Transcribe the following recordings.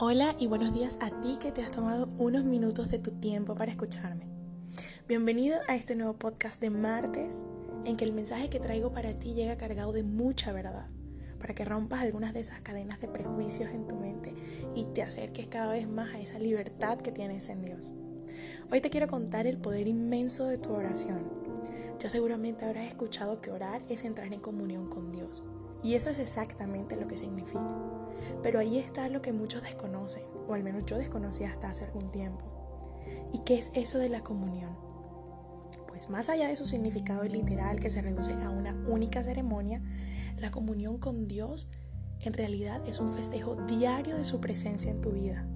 Hola y buenos días a ti que te has tomado unos minutos de tu tiempo para escucharme. Bienvenido a este nuevo podcast de martes en que el mensaje que traigo para ti llega cargado de mucha verdad, para que rompas algunas de esas cadenas de prejuicios en tu mente y te acerques cada vez más a esa libertad que tienes en Dios. Hoy te quiero contar el poder inmenso de tu oración. Ya seguramente habrás escuchado que orar es entrar en comunión con Dios. Y eso es exactamente lo que significa. Pero ahí está lo que muchos desconocen, o al menos yo desconocía hasta hace algún tiempo. ¿Y qué es eso de la comunión? Pues más allá de su significado literal que se reduce a una única ceremonia, la comunión con Dios en realidad es un festejo diario de su presencia en tu vida.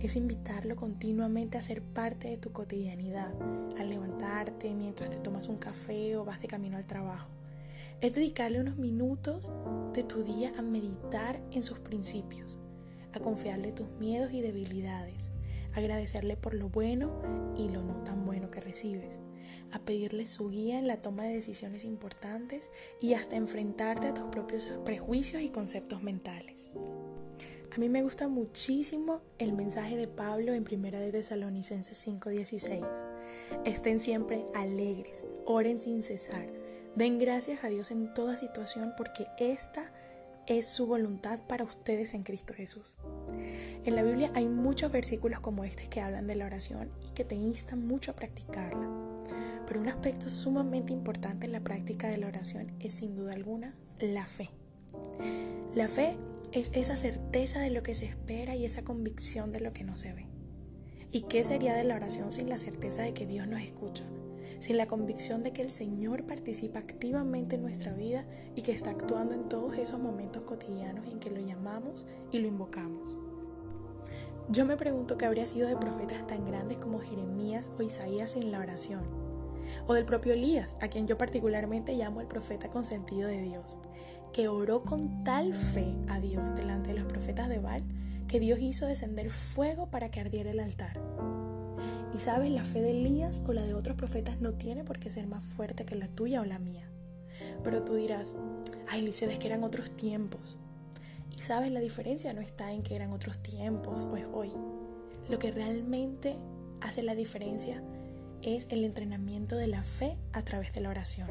Es invitarlo continuamente a ser parte de tu cotidianidad, al levantarte mientras te tomas un café o vas de camino al trabajo es dedicarle unos minutos de tu día a meditar en sus principios, a confiarle tus miedos y debilidades, a agradecerle por lo bueno y lo no tan bueno que recibes, a pedirle su guía en la toma de decisiones importantes y hasta enfrentarte a tus propios prejuicios y conceptos mentales. A mí me gusta muchísimo el mensaje de Pablo en Primera de Tesalonicenses 5:16. Estén siempre alegres, oren sin cesar Den gracias a Dios en toda situación porque esta es su voluntad para ustedes en Cristo Jesús. En la Biblia hay muchos versículos como este que hablan de la oración y que te instan mucho a practicarla. Pero un aspecto sumamente importante en la práctica de la oración es sin duda alguna la fe. La fe es esa certeza de lo que se espera y esa convicción de lo que no se ve. ¿Y qué sería de la oración sin la certeza de que Dios nos escucha? Sin la convicción de que el Señor participa activamente en nuestra vida y que está actuando en todos esos momentos cotidianos en que lo llamamos y lo invocamos. Yo me pregunto qué habría sido de profetas tan grandes como Jeremías o Isaías sin la oración, o del propio Elías, a quien yo particularmente llamo el profeta consentido de Dios, que oró con tal fe a Dios delante de los profetas de Baal que Dios hizo descender fuego para que ardiera el altar. Y sabes, la fe de Elías o la de otros profetas no tiene por qué ser más fuerte que la tuya o la mía. Pero tú dirás, ay, Lice, es que eran otros tiempos. Y sabes, la diferencia no está en que eran otros tiempos o es hoy. Lo que realmente hace la diferencia es el entrenamiento de la fe a través de la oración.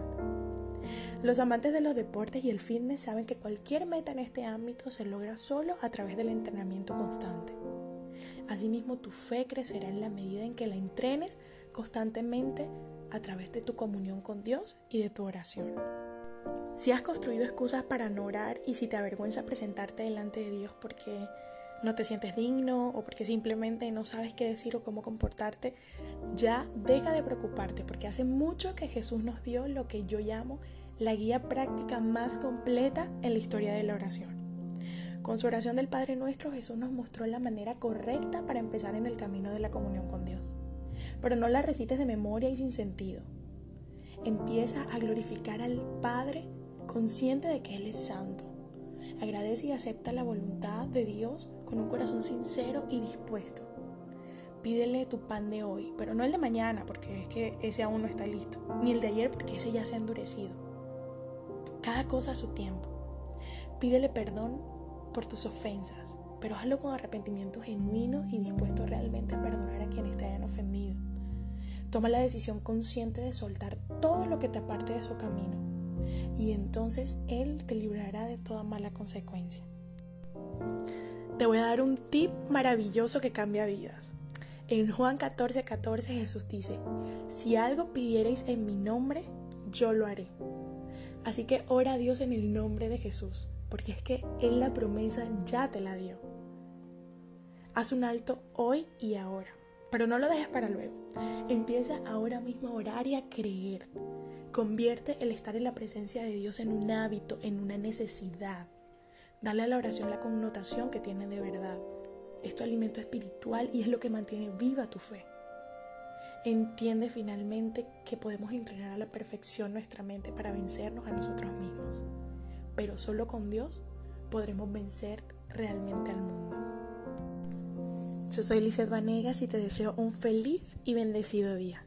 Los amantes de los deportes y el fitness saben que cualquier meta en este ámbito se logra solo a través del entrenamiento constante. Asimismo, tu fe crecerá en la medida en que la entrenes constantemente a través de tu comunión con Dios y de tu oración. Si has construido excusas para no orar y si te avergüenza presentarte delante de Dios porque no te sientes digno o porque simplemente no sabes qué decir o cómo comportarte, ya deja de preocuparte porque hace mucho que Jesús nos dio lo que yo llamo la guía práctica más completa en la historia de la oración. Con su oración del Padre Nuestro, Jesús nos mostró la manera correcta para empezar en el camino de la comunión con Dios. Pero no la recites de memoria y sin sentido. Empieza a glorificar al Padre consciente de que Él es santo. Agradece y acepta la voluntad de Dios con un corazón sincero y dispuesto. Pídele tu pan de hoy, pero no el de mañana, porque es que ese aún no está listo, ni el de ayer, porque ese ya se ha endurecido. Cada cosa a su tiempo. Pídele perdón por tus ofensas, pero hazlo con arrepentimiento genuino y dispuesto realmente a perdonar a quienes te hayan ofendido. Toma la decisión consciente de soltar todo lo que te aparte de su camino y entonces Él te librará de toda mala consecuencia. Te voy a dar un tip maravilloso que cambia vidas. En Juan 14:14 14 Jesús dice, si algo pidierais en mi nombre, yo lo haré. Así que ora a Dios en el nombre de Jesús porque es que Él la promesa ya te la dio. Haz un alto hoy y ahora, pero no lo dejes para luego. Empieza ahora mismo a orar y a creer. Convierte el estar en la presencia de Dios en un hábito, en una necesidad. Dale a la oración la connotación que tiene de verdad. Es tu alimento espiritual y es lo que mantiene viva tu fe. Entiende finalmente que podemos entrenar a la perfección nuestra mente para vencernos a nosotros mismos pero solo con Dios podremos vencer realmente al mundo. Yo soy Lizeth Vanegas y te deseo un feliz y bendecido día.